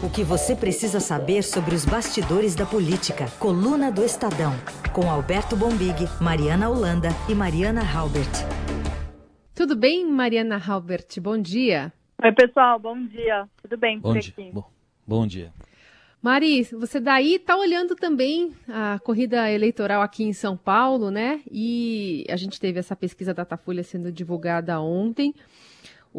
O que você precisa saber sobre os bastidores da política. Coluna do Estadão. Com Alberto Bombig, Mariana Holanda e Mariana Halbert. Tudo bem, Mariana Halbert? Bom dia. Oi, pessoal. Bom dia. Tudo bem bom por dia. aqui? Bom, bom dia. Mari, você daí está olhando também a corrida eleitoral aqui em São Paulo, né? E a gente teve essa pesquisa Datafolha sendo divulgada ontem.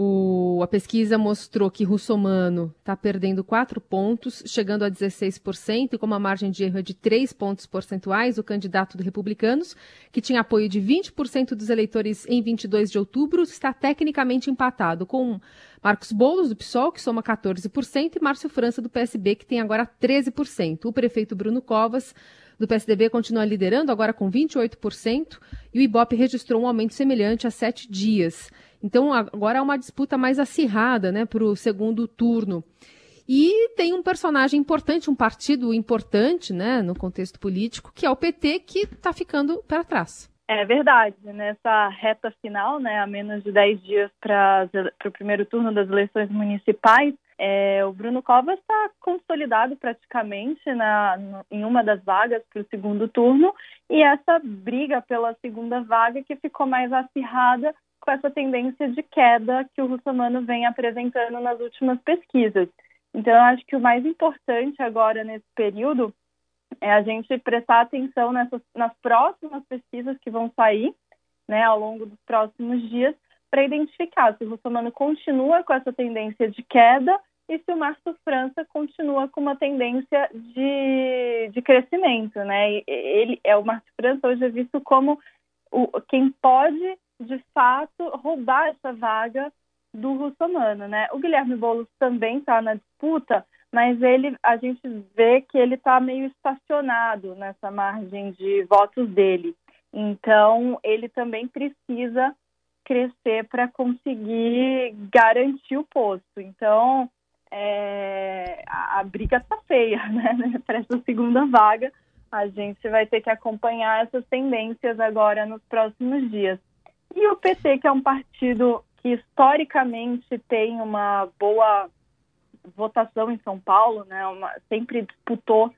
O, a pesquisa mostrou que Russomano está perdendo 4 pontos, chegando a 16%, e com uma margem de erro é de 3 pontos percentuais, o candidato do Republicanos, que tinha apoio de 20% dos eleitores em 22 de outubro, está tecnicamente empatado com Marcos Boulos, do PSOL, que soma 14%, e Márcio França, do PSB, que tem agora 13%. O prefeito Bruno Covas do PSDB continua liderando, agora com 28%, e o Ibope registrou um aumento semelhante há sete dias. Então, agora há uma disputa mais acirrada né, para o segundo turno. E tem um personagem importante, um partido importante né, no contexto político, que é o PT, que está ficando para trás. É verdade. Nessa reta final, né, a menos de 10 dias para o primeiro turno das eleições municipais, é, o Bruno Covas está consolidado praticamente na, no, em uma das vagas para o segundo turno e essa briga pela segunda vaga que ficou mais acirrada com essa tendência de queda que o Russomano vem apresentando nas últimas pesquisas. Então, eu acho que o mais importante agora nesse período é a gente prestar atenção nessas, nas próximas pesquisas que vão sair né, ao longo dos próximos dias para identificar se o Russomano continua com essa tendência de queda e se o Márcio França continua com uma tendência de, de crescimento, né? Ele é o Márcio França hoje é visto como o, quem pode de fato, roubar essa vaga do Russomano, né? O Guilherme Boulos também está na disputa, mas ele, a gente vê que ele está meio estacionado nessa margem de votos dele. Então, ele também precisa crescer para conseguir garantir o posto. Então, é, a, a, briga está feia, né? Para essa segunda vaga, a gente vai ter que acompanhar essas tendências agora nos próximos dias. E o PT, que é um partido que historicamente tem uma boa votação em São Paulo, né? Uma, sempre disputou,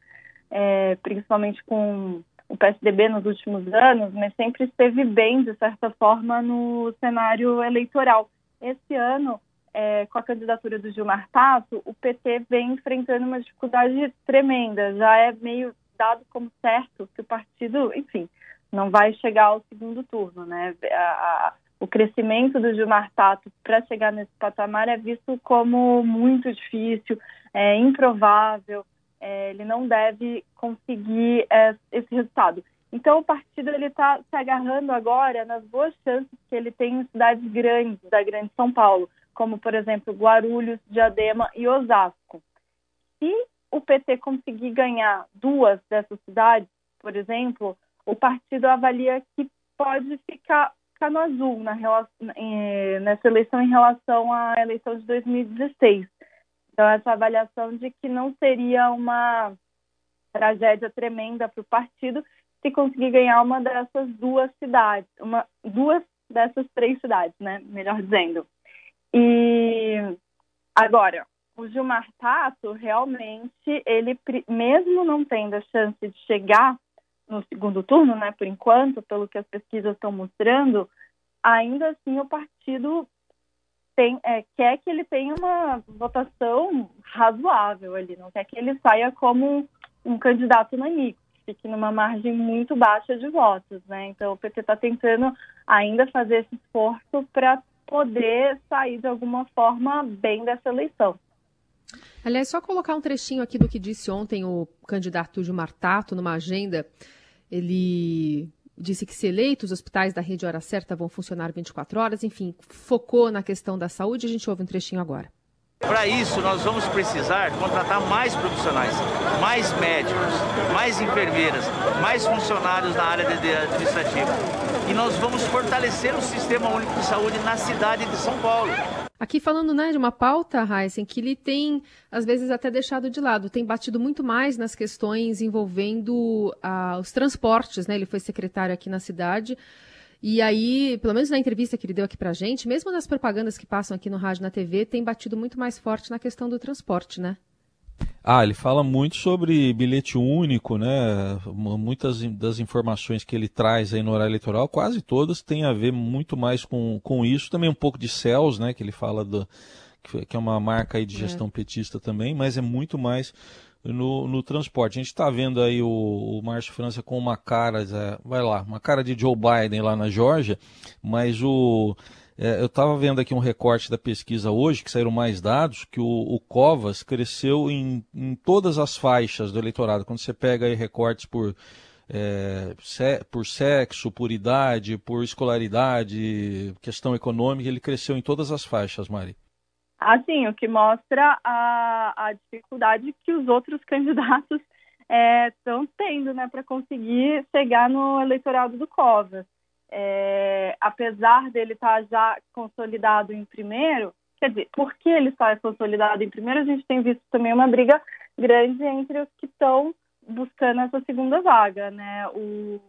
é, principalmente com o PSDB nos últimos anos, mas sempre esteve bem, de certa forma, no cenário eleitoral. Esse ano, é, com a candidatura do Gilmar Tato, o PT vem enfrentando uma dificuldade tremenda. Já é meio dado como certo que o partido, enfim, não vai chegar ao segundo turno, né? A, a, o crescimento do Gilmar Tato para chegar nesse patamar é visto como muito difícil, é improvável, é, ele não deve conseguir é, esse resultado. Então o partido ele está se agarrando agora nas boas chances que ele tem em cidades grandes da Grande São Paulo, como por exemplo Guarulhos, Diadema e Osasco. Se o PT conseguir ganhar duas dessas cidades, por exemplo, o partido avalia que pode ficar, ficar no azul na nessa eleição em relação à eleição de 2016. Então, essa avaliação de que não seria uma tragédia tremenda para o partido se conseguir ganhar uma dessas duas cidades, uma, duas dessas três cidades, né? Melhor dizendo. E agora, o Gilmar Tato realmente, ele mesmo não tendo a chance de chegar no segundo turno, né, por enquanto, pelo que as pesquisas estão mostrando, ainda assim o partido tem, é, quer que ele tenha uma votação razoável ali, não quer que ele saia como um, candidato inimigo, fique numa margem muito baixa de votos, né? Então o PT está tentando ainda fazer esse esforço para poder sair de alguma forma bem dessa eleição. Aliás, só colocar um trechinho aqui do que disse ontem o candidato Gilmar Tato numa agenda ele disse que se eleito, os hospitais da rede Hora Certa vão funcionar 24 horas, enfim, focou na questão da saúde. A gente ouve um trechinho agora. Para isso, nós vamos precisar contratar mais profissionais, mais médicos, mais enfermeiras, mais funcionários na área administrativa. E nós vamos fortalecer o Sistema Único de Saúde na cidade de São Paulo. Aqui falando né, de uma pauta, Heisen, que ele tem, às vezes, até deixado de lado, tem batido muito mais nas questões envolvendo ah, os transportes, né? Ele foi secretário aqui na cidade. E aí, pelo menos na entrevista que ele deu aqui pra gente, mesmo nas propagandas que passam aqui no rádio na TV, tem batido muito mais forte na questão do transporte, né? Ah, ele fala muito sobre bilhete único, né? Muitas das informações que ele traz aí no horário eleitoral, quase todas têm a ver muito mais com, com isso. Também um pouco de céus, né? Que ele fala do, que é uma marca aí de é. gestão é. petista também, mas é muito mais no, no transporte. A gente está vendo aí o, o Márcio França com uma cara, é, vai lá, uma cara de Joe Biden lá na Geórgia, mas o é, eu estava vendo aqui um recorte da pesquisa hoje, que saíram mais dados, que o, o Covas cresceu em, em, todas as faixas do eleitorado. Quando você pega aí recortes por, é, se, por sexo, por idade, por escolaridade, questão econômica, ele cresceu em todas as faixas, Mari. Assim, o que mostra a, a dificuldade que os outros candidatos estão é, tendo né, para conseguir chegar no eleitorado do Covas é, apesar dele estar tá já consolidado em primeiro, quer dizer, porque ele está consolidado em primeiro, a gente tem visto também uma briga grande entre os que estão buscando essa segunda vaga, né? O,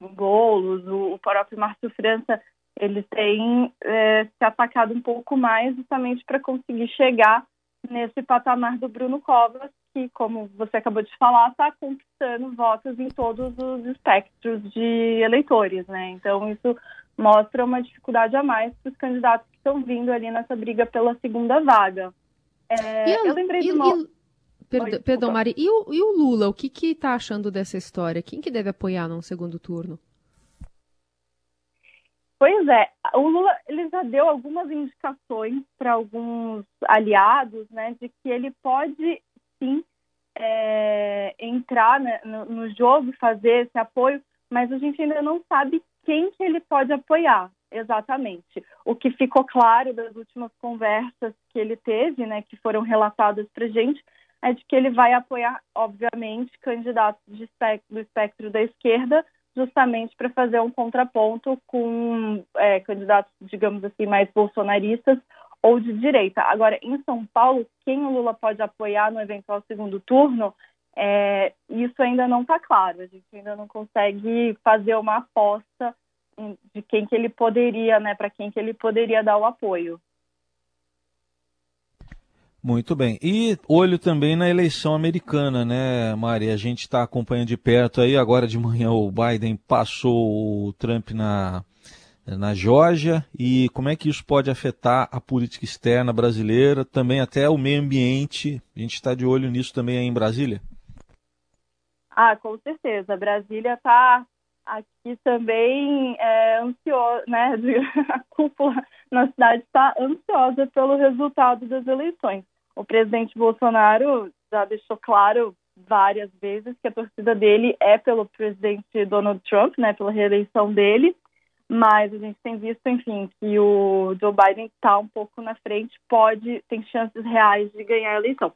o Boulos, o, o próprio Márcio França, eles têm é, se atacado um pouco mais justamente para conseguir chegar nesse patamar do Bruno Covas, que, como você acabou de falar, está conquistando votos em todos os espectros de eleitores, né? Então, isso mostra uma dificuldade a mais para os candidatos que estão vindo ali nessa briga pela segunda vaga. É, eu, eu, lembrei e, de uma... E, perdão, Oi, perdão Mari, e o, e o Lula, o que está achando dessa história? Quem que deve apoiar num segundo turno? Pois é, o Lula ele já deu algumas indicações para alguns aliados, né, de que ele pode sim é, entrar né, no, no, jogo, fazer esse apoio, mas a gente ainda não sabe quem que ele pode apoiar exatamente. O que ficou claro das últimas conversas que ele teve, né, que foram relatadas para gente, é de que ele vai apoiar, obviamente, candidatos espectro, do espectro da esquerda, justamente para fazer um contraponto com é, candidatos, digamos assim, mais bolsonaristas ou de direita. Agora, em São Paulo, quem o Lula pode apoiar no eventual segundo turno, é, isso ainda não está claro. A gente ainda não consegue fazer uma aposta de quem que ele poderia, né, para quem que ele poderia dar o apoio. Muito bem. E olho também na eleição americana, né, Mari? A gente está acompanhando de perto aí. Agora de manhã o Biden passou o Trump na, na Geórgia e como é que isso pode afetar a política externa brasileira, também até o meio ambiente. A gente está de olho nisso também aí em Brasília? Ah, com certeza. Brasília está aqui também é, ansiosa, né? A cúpula na cidade está ansiosa pelo resultado das eleições. O presidente Bolsonaro já deixou claro várias vezes que a torcida dele é pelo presidente Donald Trump, né? Pela reeleição dele mas a gente tem visto, enfim, que o Joe Biden está um pouco na frente, pode, tem chances reais de ganhar a eleição.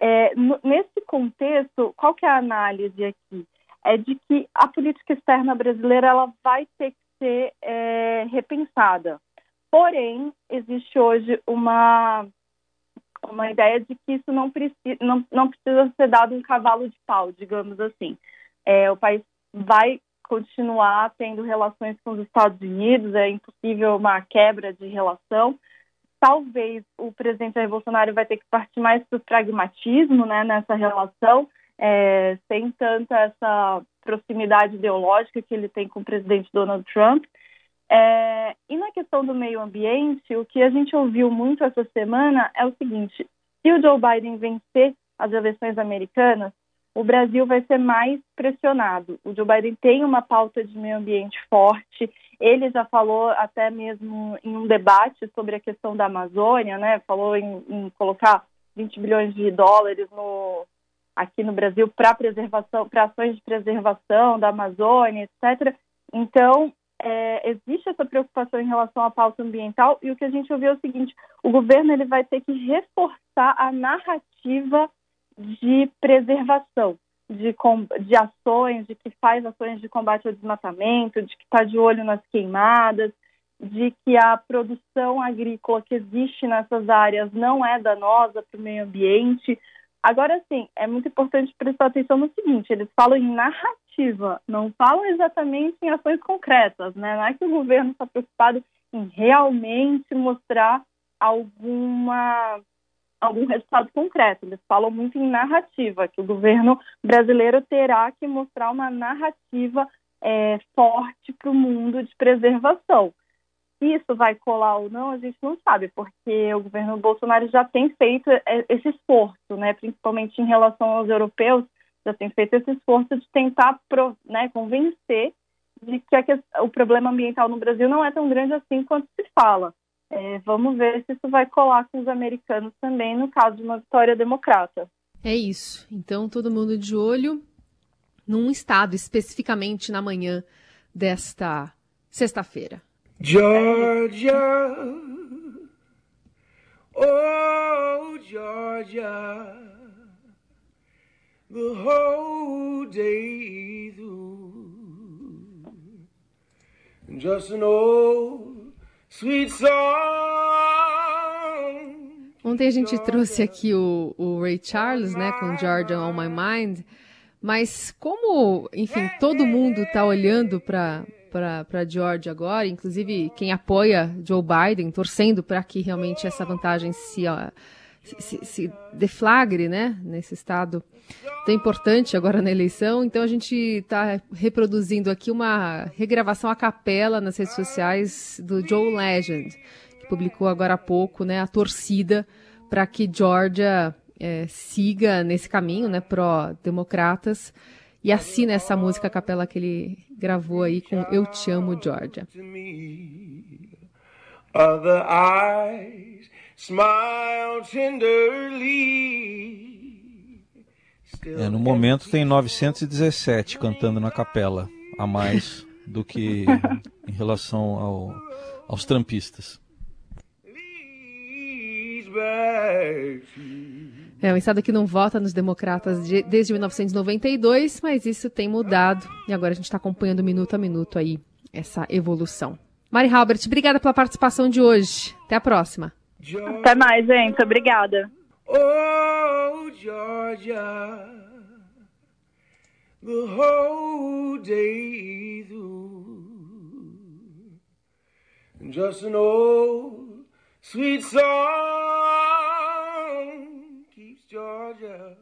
É, nesse contexto, qual que é a análise aqui? É de que a política externa brasileira ela vai ter que ser é, repensada. Porém, existe hoje uma, uma ideia de que isso não precisa, não, não precisa ser dado um cavalo de pau, digamos assim. É, o país vai continuar tendo relações com os Estados Unidos, é impossível uma quebra de relação. Talvez o presidente Bolsonaro vai ter que partir mais para o pragmatismo né, nessa relação, é, sem tanta essa proximidade ideológica que ele tem com o presidente Donald Trump. É, e na questão do meio ambiente, o que a gente ouviu muito essa semana é o seguinte: se o Joe Biden vencer as eleições americanas, o Brasil vai ser mais pressionado. O Joe Biden tem uma pauta de meio ambiente forte. Ele já falou até mesmo em um debate sobre a questão da Amazônia, né? Falou em, em colocar 20 bilhões de dólares no, aqui no Brasil para preservação, para ações de preservação da Amazônia, etc. Então, é, existe essa preocupação em relação à pauta ambiental e o que a gente ouviu é o seguinte: o governo ele vai ter que reforçar a narrativa de preservação, de, de ações, de que faz ações de combate ao desmatamento, de que está de olho nas queimadas, de que a produção agrícola que existe nessas áreas não é danosa para o meio ambiente. Agora, sim, é muito importante prestar atenção no seguinte: eles falam em narrativa, não falam exatamente em ações concretas, né? Não é que o governo está preocupado em realmente mostrar alguma algum resultado concreto. Eles falam muito em narrativa, que o governo brasileiro terá que mostrar uma narrativa é, forte para o mundo de preservação. Se isso vai colar ou não, a gente não sabe, porque o governo Bolsonaro já tem feito é, esse esforço, né, principalmente em relação aos europeus, já tem feito esse esforço de tentar né, convencer de que o problema ambiental no Brasil não é tão grande assim quanto se fala. É, vamos ver se isso vai colar com os americanos também, no caso de uma vitória democrata. É isso. Então, todo mundo de olho num estado, especificamente na manhã desta sexta-feira. Georgia, oh Georgia, the whole day through, just an old. Ontem a gente trouxe aqui o, o Ray Charles, né, com Georgia on My Mind, mas como, enfim, todo mundo está olhando para para Georgia agora, inclusive quem apoia Joe Biden, torcendo para que realmente essa vantagem se, se, se, deflagre, né, nesse estado tão importante agora na eleição. Então a gente está reproduzindo aqui uma regravação a capela nas redes sociais do Joe Legend, que publicou agora há pouco, né, a torcida para que Georgia é, siga nesse caminho, né, pró-democratas e assina essa música a capela que ele gravou aí com Eu Te Amo, Georgia. Other eyes é, no momento tem 917 cantando na capela, a mais do que em relação ao, aos trampistas. É, um estado que não vota nos democratas de, desde 1992, mas isso tem mudado e agora a gente está acompanhando minuto a minuto aí essa evolução. Mari Halbert, obrigada pela participação de hoje. Até a próxima. Até mais, gente. Obrigada. Oh, Georgia, the whole day through, just an old sweet song keeps Georgia.